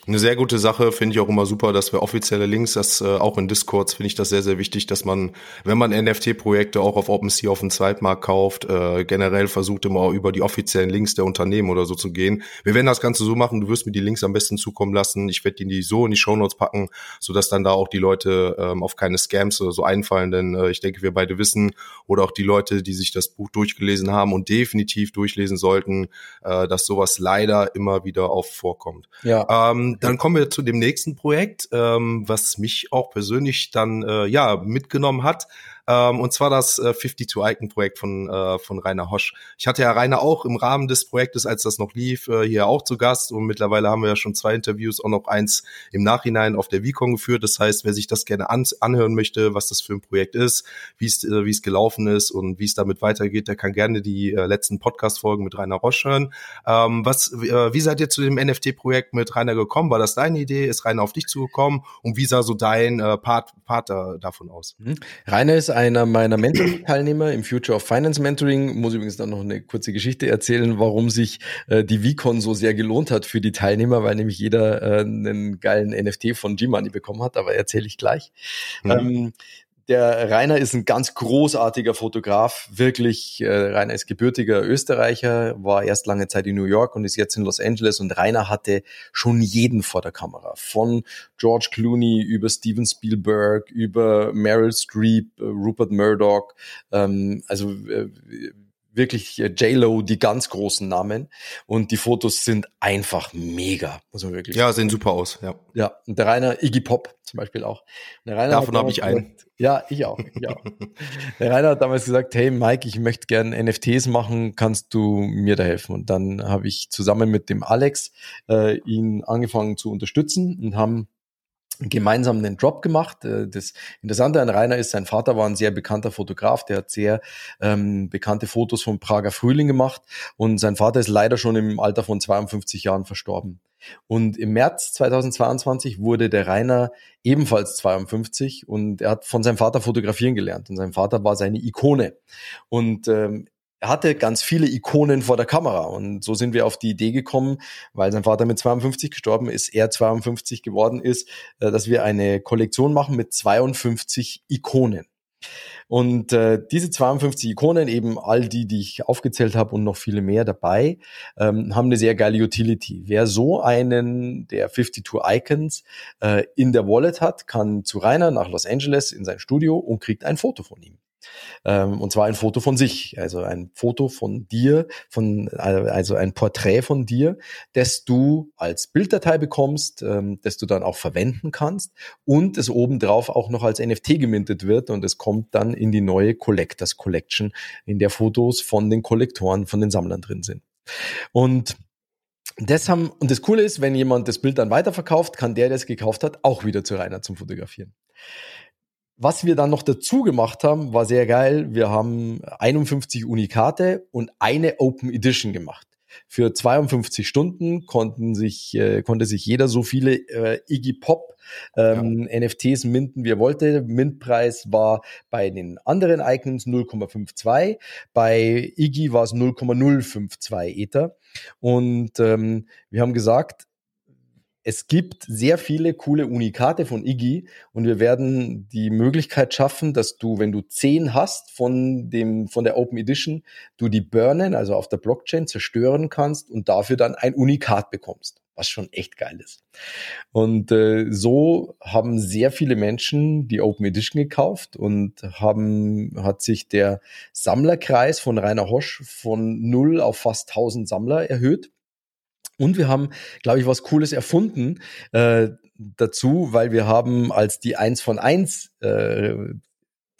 Eine sehr gute Sache, finde ich auch immer super, dass wir offizielle Links, das äh, auch in Discords finde ich das sehr, sehr wichtig, dass man, wenn man NFT-Projekte auch auf OpenSea auf dem Zweitmarkt kauft, äh, generell versucht immer über die offiziellen Links der Unternehmen oder so zu gehen. Wir werden das Ganze so machen, du wirst mir die Links am besten zukommen lassen. Ich werde die so in die Shownotes packen, sodass dann da auch die Leute ähm, auf keine Scams oder so einfallen, denn äh, ich denke, wir beide wissen oder auch die Leute, die sich das Buch durchgelesen haben und definitiv durchlesen sollten, äh, dass sowas leider immer wieder auf vorkommt. Ja. Ähm, dann kommen wir zu dem nächsten Projekt, ähm, was mich auch persönlich dann äh, ja mitgenommen hat. Ähm, und zwar das äh, 52 Icon Projekt von, äh, von Rainer Hosch. Ich hatte ja Rainer auch im Rahmen des Projektes, als das noch lief, äh, hier auch zu Gast und mittlerweile haben wir ja schon zwei Interviews, auch noch eins im Nachhinein auf der Vicon geführt. Das heißt, wer sich das gerne an anhören möchte, was das für ein Projekt ist, wie es äh, wie es gelaufen ist und wie es damit weitergeht, der kann gerne die äh, letzten Podcast-Folgen mit Rainer Hosch hören. Ähm, was, äh, wie seid ihr zu dem NFT-Projekt mit Rainer gekommen? War das deine Idee? Ist Rainer auf dich zugekommen? Und wie sah so dein äh, Part, Part davon aus? Mhm. Rainer ist einer meiner Mentoring-Teilnehmer im Future of Finance Mentoring. Muss übrigens dann noch eine kurze Geschichte erzählen, warum sich äh, die VCon so sehr gelohnt hat für die Teilnehmer, weil nämlich jeder äh, einen geilen NFT von G-Money bekommen hat, aber erzähle ich gleich. Mhm. Ähm, der Rainer ist ein ganz großartiger Fotograf, wirklich. Äh, Rainer ist gebürtiger Österreicher, war erst lange Zeit in New York und ist jetzt in Los Angeles. Und Rainer hatte schon jeden vor der Kamera, von George Clooney über Steven Spielberg, über Meryl Streep, äh, Rupert Murdoch. Ähm, also äh, wirklich äh, J-Lo, die ganz großen Namen. Und die Fotos sind einfach mega, muss man wirklich Ja, sehen super aus, ja. Ja, und der Rainer Iggy Pop zum Beispiel auch. Davon habe ich einen. Ja, ich auch, ich auch. der Rainer hat damals gesagt, hey Mike, ich möchte gerne NFTs machen, kannst du mir da helfen? Und dann habe ich zusammen mit dem Alex äh, ihn angefangen zu unterstützen und haben gemeinsam einen Drop gemacht. Äh, das Interessante an Rainer ist, sein Vater war ein sehr bekannter Fotograf, der hat sehr ähm, bekannte Fotos vom Prager Frühling gemacht und sein Vater ist leider schon im Alter von 52 Jahren verstorben. Und im März 2022 wurde der Rainer ebenfalls 52 und er hat von seinem Vater fotografieren gelernt und sein Vater war seine Ikone. Und ähm, er hatte ganz viele Ikonen vor der Kamera und so sind wir auf die Idee gekommen, weil sein Vater mit 52 gestorben ist, er 52 geworden ist, äh, dass wir eine Kollektion machen mit 52 Ikonen. Und äh, diese 52 Ikonen, eben all die, die ich aufgezählt habe und noch viele mehr dabei, ähm, haben eine sehr geile Utility. Wer so einen der 52 Icons äh, in der Wallet hat, kann zu Rainer nach Los Angeles in sein Studio und kriegt ein Foto von ihm. Ähm, und zwar ein Foto von sich, also ein Foto von dir, von, also ein Porträt von dir, das du als Bilddatei bekommst, ähm, das du dann auch verwenden kannst und es obendrauf auch noch als NFT gemintet wird und es kommt dann in die neue Collectors Collection, in der Fotos von den Kollektoren, von den Sammlern drin sind. Und das haben, und das Coole ist, wenn jemand das Bild dann weiterverkauft, kann der, der es gekauft hat, auch wieder zu Rainer zum Fotografieren. Was wir dann noch dazu gemacht haben, war sehr geil. Wir haben 51 Unikate und eine Open Edition gemacht. Für 52 Stunden konnten sich, äh, konnte sich jeder so viele äh, Iggy Pop ähm, ja. NFTs minten, wie er wollte. Mintpreis war bei den anderen Icons 0,52, bei Iggy war es 0,052 Ether. Und ähm, wir haben gesagt, es gibt sehr viele coole Unikate von Iggy und wir werden die Möglichkeit schaffen, dass du, wenn du zehn hast von dem, von der Open Edition, du die burnen, also auf der Blockchain zerstören kannst und dafür dann ein Unikat bekommst, was schon echt geil ist. Und äh, so haben sehr viele Menschen die Open Edition gekauft und haben, hat sich der Sammlerkreis von Rainer Hosch von null auf fast 1000 Sammler erhöht. Und wir haben, glaube ich, was Cooles erfunden äh, dazu, weil wir haben, als die eins von eins äh,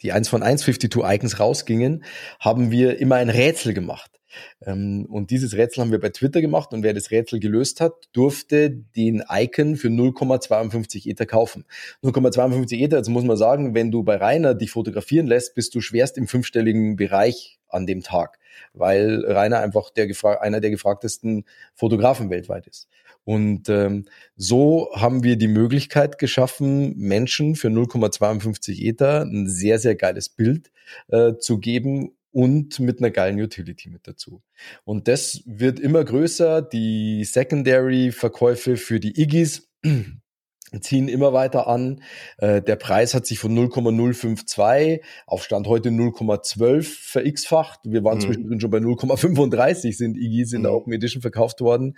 die eins von eins 52 Icons rausgingen, haben wir immer ein Rätsel gemacht. Ähm, und dieses Rätsel haben wir bei Twitter gemacht und wer das Rätsel gelöst hat, durfte den Icon für 0,52 Ether kaufen. 0,52 Ether, jetzt muss man sagen, wenn du bei Rainer dich fotografieren lässt, bist du schwerst im fünfstelligen Bereich an dem Tag, weil Rainer einfach der einer der gefragtesten Fotografen weltweit ist. Und ähm, so haben wir die Möglichkeit geschaffen, Menschen für 0,52 Ether ein sehr, sehr geiles Bild äh, zu geben und mit einer geilen Utility mit dazu. Und das wird immer größer. Die Secondary-Verkäufe für die Iggis ziehen immer weiter an. Äh, der Preis hat sich von 0,052 auf Stand heute 0,12 verx-facht. Wir waren mhm. zwischendrin schon bei 0,35 sind IGs in der mhm. Open Edition verkauft worden.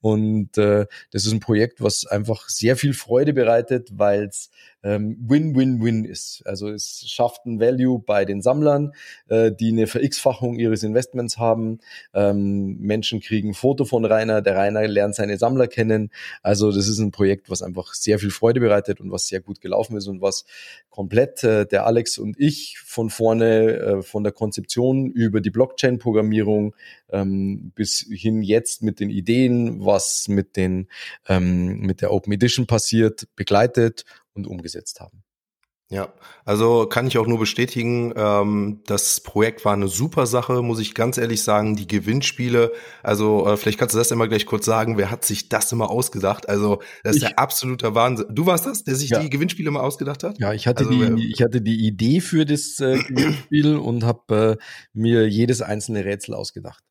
Und äh, das ist ein Projekt, was einfach sehr viel Freude bereitet, weil es Win-Win-Win ist. Also es schafft ein Value bei den Sammlern, äh, die eine Verx-Fachung ihres Investments haben. Ähm, Menschen kriegen ein Foto von Rainer, der Rainer lernt seine Sammler kennen. Also das ist ein Projekt, was einfach sehr viel Freude bereitet und was sehr gut gelaufen ist und was komplett äh, der Alex und ich von vorne, äh, von der Konzeption über die Blockchain-Programmierung ähm, bis hin jetzt mit den Ideen, was mit den ähm, mit der Open Edition passiert, begleitet und umgesetzt haben. Ja, also kann ich auch nur bestätigen, ähm, das Projekt war eine super Sache, muss ich ganz ehrlich sagen. Die Gewinnspiele, also äh, vielleicht kannst du das immer gleich kurz sagen, wer hat sich das immer ausgedacht? Also das ist ich, der absolute Wahnsinn. Du warst das, der sich ja. die Gewinnspiele mal ausgedacht hat? Ja, ich hatte also, die, äh, ich hatte die Idee für das äh, Gewinnspiel und habe äh, mir jedes einzelne Rätsel ausgedacht.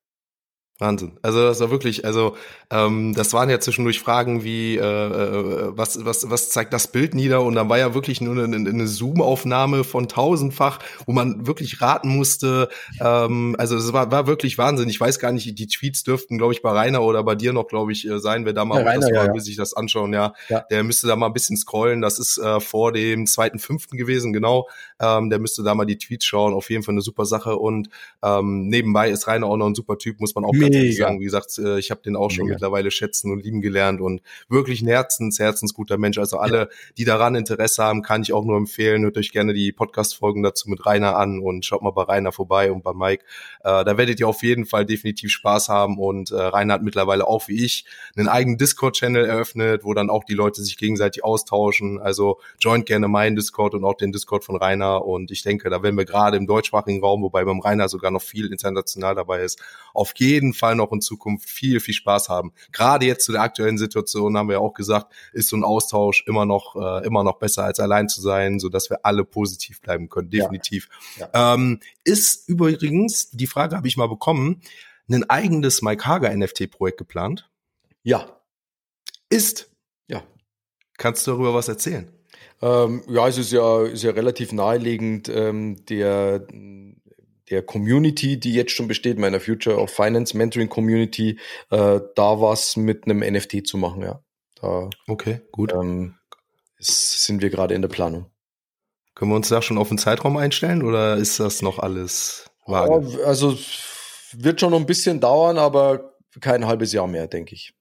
Wahnsinn. Also das war wirklich, also ähm, das waren ja zwischendurch Fragen wie, äh, äh, was, was, was zeigt das Bild nieder? Und dann war ja wirklich nur eine, eine Zoom-Aufnahme von tausendfach, wo man wirklich raten musste. Ähm, also es war, war wirklich Wahnsinn. Ich weiß gar nicht, die Tweets dürften, glaube ich, bei Rainer oder bei dir noch, glaube ich, äh, sein, wer da mal ja, das war, ja, will sich das anschauen, ja. ja. Der müsste da mal ein bisschen scrollen. Das ist äh, vor dem zweiten, fünften gewesen, genau. Ähm, der müsste da mal die Tweets schauen. Auf jeden Fall eine super Sache. Und ähm, nebenbei ist Rainer auch noch ein super Typ, muss man auch Mega. sagen. Wie gesagt, äh, ich habe den auch schon Mega. mittlerweile schätzen und lieben gelernt und wirklich ein Herzens, herzensguter Mensch. Also alle, ja. die daran Interesse haben, kann ich auch nur empfehlen. Hört euch gerne die Podcast-Folgen dazu mit Rainer an und schaut mal bei Rainer vorbei und bei Mike. Äh, da werdet ihr auf jeden Fall definitiv Spaß haben und äh, Rainer hat mittlerweile auch wie ich einen eigenen Discord-Channel eröffnet, wo dann auch die Leute sich gegenseitig austauschen. Also joint gerne meinen Discord und auch den Discord von Rainer und ich denke, da werden wir gerade im deutschsprachigen Raum, wobei beim Rainer sogar noch viel international dabei ist, auf jeden Fall noch in Zukunft viel, viel Spaß haben. Gerade jetzt zu der aktuellen Situation haben wir ja auch gesagt, ist so ein Austausch immer noch, äh, immer noch besser als allein zu sein, so dass wir alle positiv bleiben können, definitiv. Ja. Ja. Ähm, ist übrigens, die Frage habe ich mal bekommen, ein eigenes Mike Hager NFT-Projekt geplant? Ja. Ist? Ja. Kannst du darüber was erzählen? Ähm, ja, es ist ja, ist ja relativ naheliegend, ähm, der der Community, die jetzt schon besteht, meiner Future of Finance Mentoring Community, äh, da was mit einem NFT zu machen, ja. Da, okay, gut. Ähm, sind wir gerade in der Planung. Können wir uns da schon auf einen Zeitraum einstellen oder ist das noch alles vage? Ja, also wird schon noch ein bisschen dauern, aber kein halbes Jahr mehr, denke ich.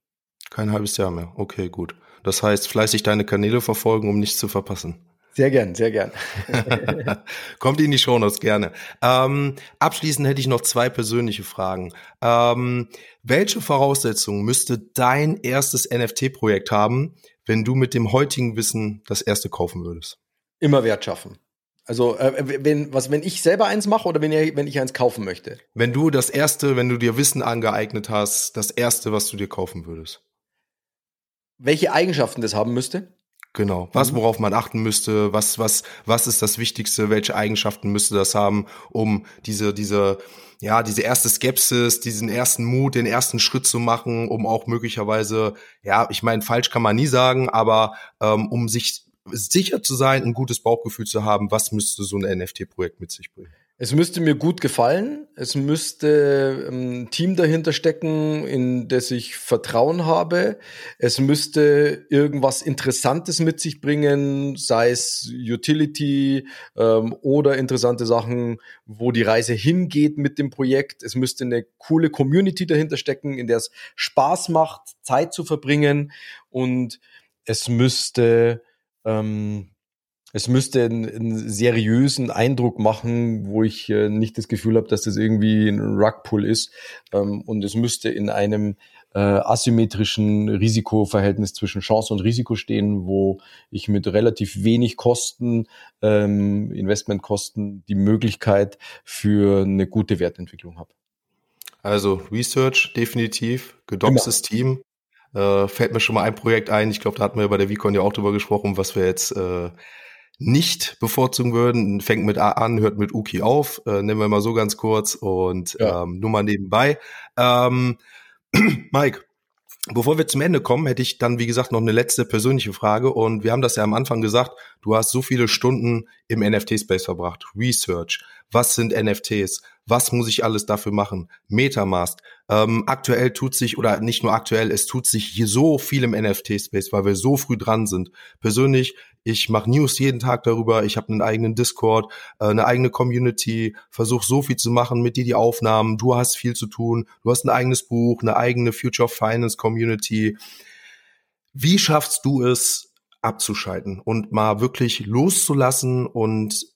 Kein halbes Jahr mehr. Okay, gut. Das heißt, fleißig deine Kanäle verfolgen, um nichts zu verpassen. Sehr gern, sehr gern. Kommt in die Shownotes gerne. Ähm, abschließend hätte ich noch zwei persönliche Fragen. Ähm, welche Voraussetzungen müsste dein erstes NFT-Projekt haben, wenn du mit dem heutigen Wissen das erste kaufen würdest? Immer Wert schaffen. Also äh, wenn was wenn ich selber eins mache oder wenn ich, wenn ich eins kaufen möchte? Wenn du das erste, wenn du dir Wissen angeeignet hast, das erste, was du dir kaufen würdest. Welche Eigenschaften das haben müsste? Genau. Was, mhm. worauf man achten müsste, was, was, was ist das Wichtigste, welche Eigenschaften müsste das haben, um diese, diese, ja, diese erste Skepsis, diesen ersten Mut, den ersten Schritt zu machen, um auch möglicherweise, ja, ich meine, falsch kann man nie sagen, aber ähm, um sich sicher zu sein, ein gutes Bauchgefühl zu haben, was müsste so ein NFT-Projekt mit sich bringen? Es müsste mir gut gefallen. Es müsste ein ähm, Team dahinter stecken, in das ich Vertrauen habe. Es müsste irgendwas Interessantes mit sich bringen, sei es Utility ähm, oder interessante Sachen, wo die Reise hingeht mit dem Projekt. Es müsste eine coole Community dahinter stecken, in der es Spaß macht, Zeit zu verbringen. Und es müsste ähm, es müsste einen, einen, seriösen Eindruck machen, wo ich äh, nicht das Gefühl habe, dass das irgendwie ein Rugpull ist. Ähm, und es müsste in einem äh, asymmetrischen Risikoverhältnis zwischen Chance und Risiko stehen, wo ich mit relativ wenig Kosten, ähm, Investmentkosten, die Möglichkeit für eine gute Wertentwicklung habe. Also Research definitiv, gedoxtes. Team, äh, fällt mir schon mal ein Projekt ein. Ich glaube, da hatten wir bei der Vicon ja auch drüber gesprochen, was wir jetzt äh, nicht bevorzugen würden. Fängt mit A an, hört mit Uki auf. Äh, nehmen wir mal so ganz kurz und ja. ähm, nur mal nebenbei. Ähm, Mike, Bevor wir zum Ende kommen, hätte ich dann, wie gesagt, noch eine letzte persönliche Frage. Und wir haben das ja am Anfang gesagt, du hast so viele Stunden im NFT-Space verbracht. Research. Was sind NFTs? Was muss ich alles dafür machen? Metamask. Ähm, aktuell tut sich, oder nicht nur aktuell, es tut sich hier so viel im NFT-Space, weil wir so früh dran sind. Persönlich ich mache News jeden Tag darüber. Ich habe einen eigenen Discord, äh, eine eigene Community, versuche so viel zu machen mit dir die Aufnahmen. Du hast viel zu tun. Du hast ein eigenes Buch, eine eigene Future of Finance Community. Wie schaffst du es, abzuschalten und mal wirklich loszulassen und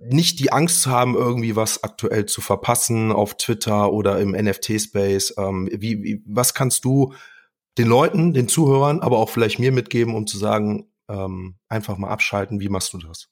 nicht die Angst zu haben, irgendwie was aktuell zu verpassen auf Twitter oder im NFT-Space. Ähm, wie, wie, was kannst du den Leuten, den Zuhörern, aber auch vielleicht mir mitgeben, um zu sagen, ähm, einfach mal abschalten. Wie machst du das?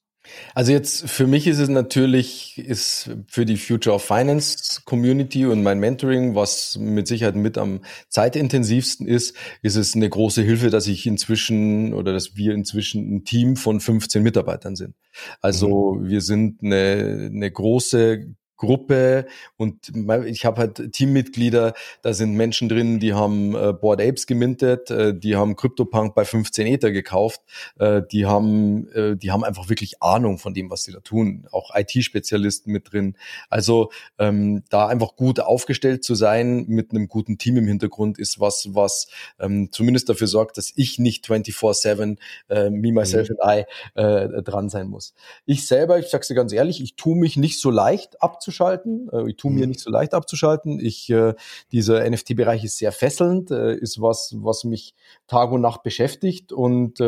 Also jetzt für mich ist es natürlich, ist für die Future of Finance Community und mein Mentoring, was mit Sicherheit mit am zeitintensivsten ist, ist es eine große Hilfe, dass ich inzwischen oder dass wir inzwischen ein Team von 15 Mitarbeitern sind. Also mhm. wir sind eine, eine große Gruppe und ich habe halt Teammitglieder, da sind Menschen drin, die haben äh, Board Apes gemintet, äh, die haben CryptoPunk bei 15 Ether gekauft, äh, die haben äh, die haben einfach wirklich Ahnung von dem, was sie da tun, auch IT-Spezialisten mit drin. Also ähm, da einfach gut aufgestellt zu sein mit einem guten Team im Hintergrund ist was, was ähm, zumindest dafür sorgt, dass ich nicht 24/7 äh, me myself mhm. and I äh, dran sein muss. Ich selber, ich sag's dir ganz ehrlich, ich tue mich nicht so leicht abzu abzuschalten. Äh, ich tue mir mhm. nicht so leicht abzuschalten. Ich, äh, dieser NFT-Bereich ist sehr fesselnd, äh, ist was, was mich Tag und Nacht beschäftigt und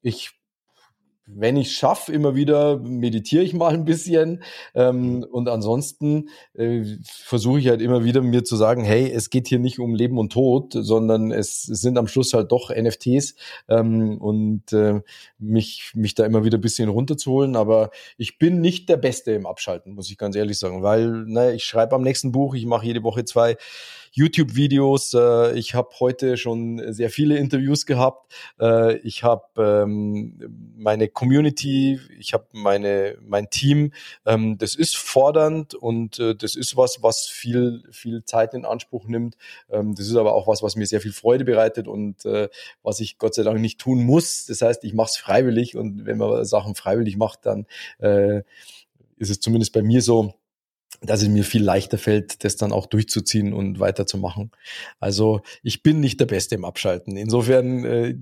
ich wenn ich schaffe, immer wieder meditiere ich mal ein bisschen. Ähm, mhm. und ansonsten äh, versuche ich halt immer wieder mir zu sagen, hey, es geht hier nicht um Leben und Tod, sondern es, sind am Schluss halt doch NFTs ähm, und äh, mich, mich da immer wieder ein bisschen runterzuholen. Aber ich bin nicht der Beste im Abschalten, muss ich ganz ehrlich sagen, weil ne, ich schreibe am nächsten Buch, ich mache jede Woche zwei YouTube-Videos. Äh, ich habe heute schon sehr viele Interviews gehabt. Äh, ich habe ähm, meine Community, ich habe meine mein Team. Ähm, das ist fordernd und äh, das ist was, was viel viel Zeit in Anspruch nimmt. Ähm, das ist aber auch was, was mir sehr viel Freude bereitet und äh, was ich Gott sei Dank nicht tun muss. Das heißt, ich mache es freiwillig und wenn man Sachen freiwillig macht, dann äh, ist es zumindest bei mir so, dass es mir viel leichter fällt, das dann auch durchzuziehen und weiterzumachen. Also ich bin nicht der Beste im Abschalten. Insofern äh,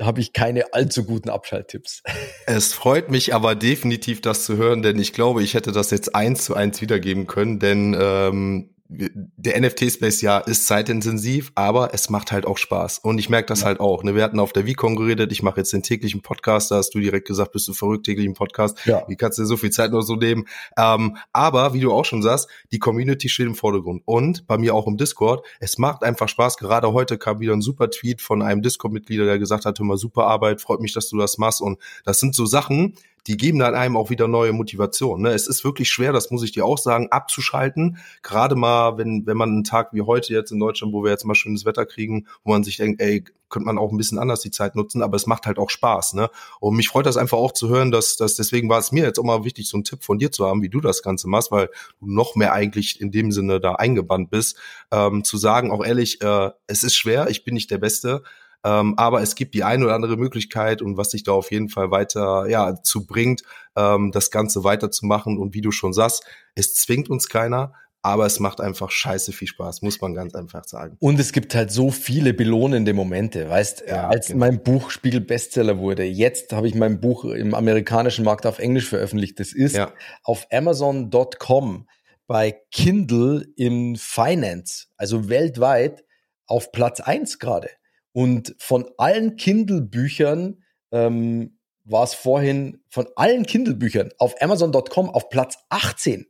habe ich keine allzu guten Abschalttipps. Es freut mich aber definitiv, das zu hören, denn ich glaube, ich hätte das jetzt eins zu eins wiedergeben können, denn ähm, der NFT-Space ja ist zeitintensiv, aber es macht halt auch Spaß. Und ich merke das ja. halt auch. Ne? Wir hatten auf der VCon geredet, ich mache jetzt den täglichen Podcast, da hast du direkt gesagt, bist du verrückt, täglichen Podcast. Ja. Wie kannst du dir so viel Zeit nur so nehmen? Ähm, aber, wie du auch schon sagst, die Community steht im Vordergrund. Und bei mir auch im Discord, es macht einfach Spaß. Gerade heute kam wieder ein super Tweet von einem Discord-Mitglied, der gesagt hat, immer super Arbeit, freut mich, dass du das machst. Und das sind so Sachen, die geben dann einem auch wieder neue Motivation. Ne? Es ist wirklich schwer, das muss ich dir auch sagen, abzuschalten. Gerade mal, wenn, wenn man einen Tag wie heute jetzt in Deutschland, wo wir jetzt mal schönes Wetter kriegen, wo man sich denkt, ey, könnte man auch ein bisschen anders die Zeit nutzen, aber es macht halt auch Spaß. Ne? Und mich freut das einfach auch zu hören, dass, dass deswegen war es mir jetzt auch mal wichtig, so einen Tipp von dir zu haben, wie du das Ganze machst, weil du noch mehr eigentlich in dem Sinne da eingebannt bist, ähm, zu sagen, auch ehrlich, äh, es ist schwer, ich bin nicht der Beste, ähm, aber es gibt die eine oder andere Möglichkeit und was sich da auf jeden Fall weiter ja zu bringt, ähm, das Ganze weiterzumachen. Und wie du schon sagst, es zwingt uns keiner, aber es macht einfach scheiße viel Spaß, muss man ganz einfach sagen. Und es gibt halt so viele belohnende Momente, weißt, ja, als genau. mein Buch Spiegel Bestseller wurde, jetzt habe ich mein Buch im amerikanischen Markt auf Englisch veröffentlicht, das ist ja. auf amazon.com bei Kindle im Finance, also weltweit auf Platz eins gerade. Und von allen Kindle-Büchern ähm, war es vorhin, von allen Kindle-Büchern auf Amazon.com auf Platz 18.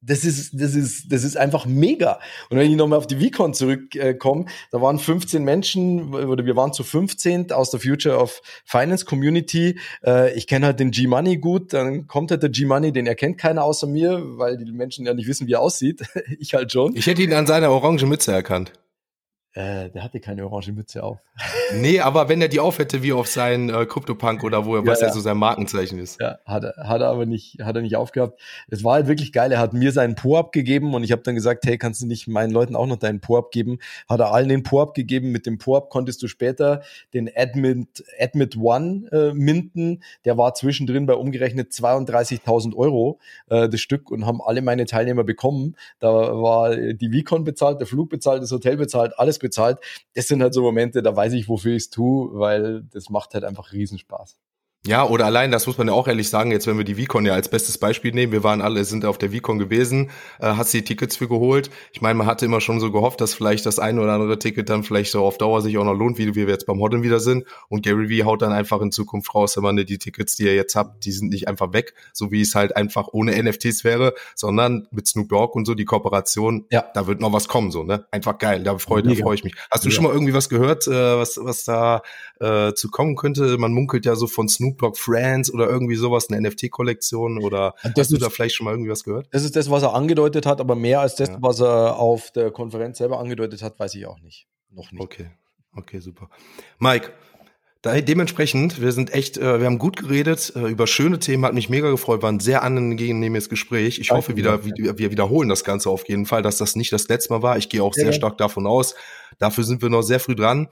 Das ist, das ist, das ist einfach mega. Und wenn ich nochmal auf die VCon zurückkomme, äh, da waren 15 Menschen, oder wir waren zu 15 aus der Future of Finance Community. Äh, ich kenne halt den G-Money gut, dann kommt halt der G-Money, den erkennt keiner außer mir, weil die Menschen ja nicht wissen, wie er aussieht. ich halt schon. Ich hätte ihn an seiner orange Mütze erkannt. Äh, der hatte keine orange Mütze auf. nee, aber wenn er die auf hätte, wie auf sein äh, CryptoPunk oder wo er, ja, was ja. ja so sein Markenzeichen ist. Ja, hat er, hat er aber nicht, hat er nicht aufgehabt. Es war halt wirklich geil. Er hat mir seinen Po abgegeben und ich habe dann gesagt, hey, kannst du nicht meinen Leuten auch noch deinen Po abgeben? Hat er allen den Po abgegeben. Mit dem Po ab konntest du später den Admit, Admit One äh, minten. Der war zwischendrin bei umgerechnet 32.000 Euro äh, das Stück und haben alle meine Teilnehmer bekommen. Da war die Vicon bezahlt, der Flug bezahlt, das Hotel bezahlt, alles bezahlt. Das sind halt so Momente, da weiß ich, wofür ich es tue, weil das macht halt einfach Riesenspaß. Ja, oder allein, das muss man ja auch ehrlich sagen, jetzt wenn wir die Vicon ja als bestes Beispiel nehmen, wir waren alle, sind auf der Vicon gewesen, äh, hast die Tickets für geholt. Ich meine, man hatte immer schon so gehofft, dass vielleicht das eine oder andere Ticket dann vielleicht so auf Dauer sich auch noch lohnt, wie wir jetzt beim Hodeln wieder sind. Und Gary Vee haut dann einfach in Zukunft raus, wenn man die Tickets, die ihr jetzt habt, die sind nicht einfach weg, so wie es halt einfach ohne NFTs wäre, sondern mit Snoop Dogg und so, die Kooperation, ja. da wird noch was kommen, so, ne? Einfach geil, da freue da freu ich mich. Hast du ja. schon mal irgendwie was gehört, äh, was, was da äh, zu kommen könnte? Man munkelt ja so von Snoop Snoop Dogg Friends oder irgendwie sowas, eine NFT-Kollektion oder das hast du da vielleicht schon mal irgendwie was gehört? Das ist das, was er angedeutet hat, aber mehr als das, ja. was er auf der Konferenz selber angedeutet hat, weiß ich auch nicht. Noch nicht. Okay, okay, super. Mike, dementsprechend, wir sind echt, äh, wir haben gut geredet äh, über schöne Themen, hat mich mega gefreut, war ein sehr angenehmes Gespräch. Ich hoffe wieder, wir, wir wiederholen das Ganze auf jeden Fall, dass das nicht das letzte Mal war. Ich gehe auch sehr stark davon aus. Dafür sind wir noch sehr früh dran.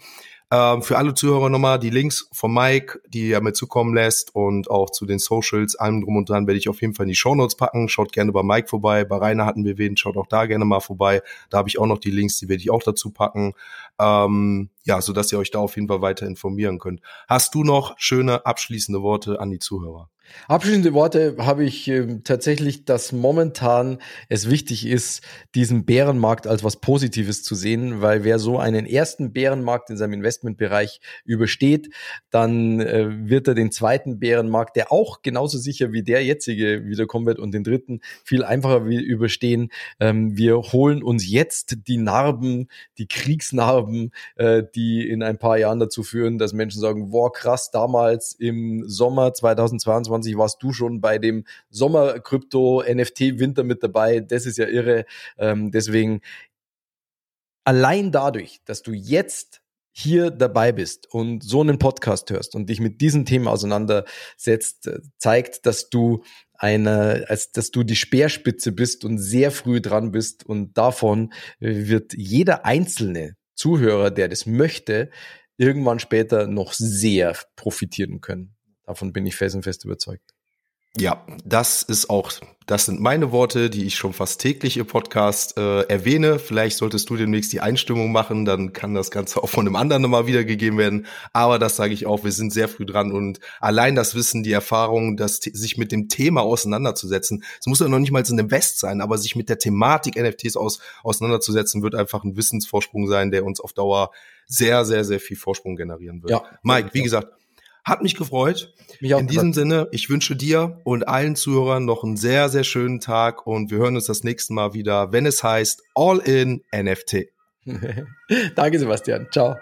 Ähm, für alle Zuhörer nochmal die Links von Mike, die er mir zukommen lässt und auch zu den Socials, allem drum und dran werde ich auf jeden Fall in die Show Notes packen. Schaut gerne bei Mike vorbei. Bei Rainer hatten wir wen, schaut auch da gerne mal vorbei. Da habe ich auch noch die Links, die werde ich auch dazu packen. Ähm, ja, so dass ihr euch da auf jeden Fall weiter informieren könnt. Hast du noch schöne abschließende Worte an die Zuhörer? Abschließende Worte habe ich äh, tatsächlich, dass momentan es wichtig ist, diesen Bärenmarkt als was Positives zu sehen, weil wer so einen ersten Bärenmarkt in seinem Investmentbereich übersteht, dann äh, wird er den zweiten Bärenmarkt, der auch genauso sicher wie der jetzige wiederkommen wird und den dritten viel einfacher überstehen. Ähm, wir holen uns jetzt die Narben, die Kriegsnarben, äh, die in ein paar Jahren dazu führen, dass Menschen sagen, wow, krass, damals im Sommer 2022 2021 warst du schon bei dem Sommer-Krypto-NFT-Winter mit dabei. Das ist ja irre. Ähm, deswegen allein dadurch, dass du jetzt hier dabei bist und so einen Podcast hörst und dich mit diesen Themen auseinandersetzt, äh, zeigt, dass du eine, als dass du die Speerspitze bist und sehr früh dran bist und davon wird jeder einzelne Zuhörer, der das möchte, irgendwann später noch sehr profitieren können. Davon bin ich felsenfest überzeugt. Ja, das ist auch Das sind meine Worte, die ich schon fast täglich im Podcast äh, erwähne. Vielleicht solltest du demnächst die Einstimmung machen, dann kann das Ganze auch von einem anderen nochmal wiedergegeben werden. Aber das sage ich auch, wir sind sehr früh dran und allein das Wissen, die Erfahrung, das sich mit dem Thema auseinanderzusetzen, es muss ja noch nicht mal ein Invest sein, aber sich mit der Thematik NFTs aus, auseinanderzusetzen, wird einfach ein Wissensvorsprung sein, der uns auf Dauer sehr, sehr, sehr viel Vorsprung generieren wird. Ja, Mike, wie gesagt, hat mich gefreut. Mich In diesem Sinne, ich wünsche dir und allen Zuhörern noch einen sehr, sehr schönen Tag und wir hören uns das nächste Mal wieder, wenn es heißt All in NFT. Danke, Sebastian. Ciao.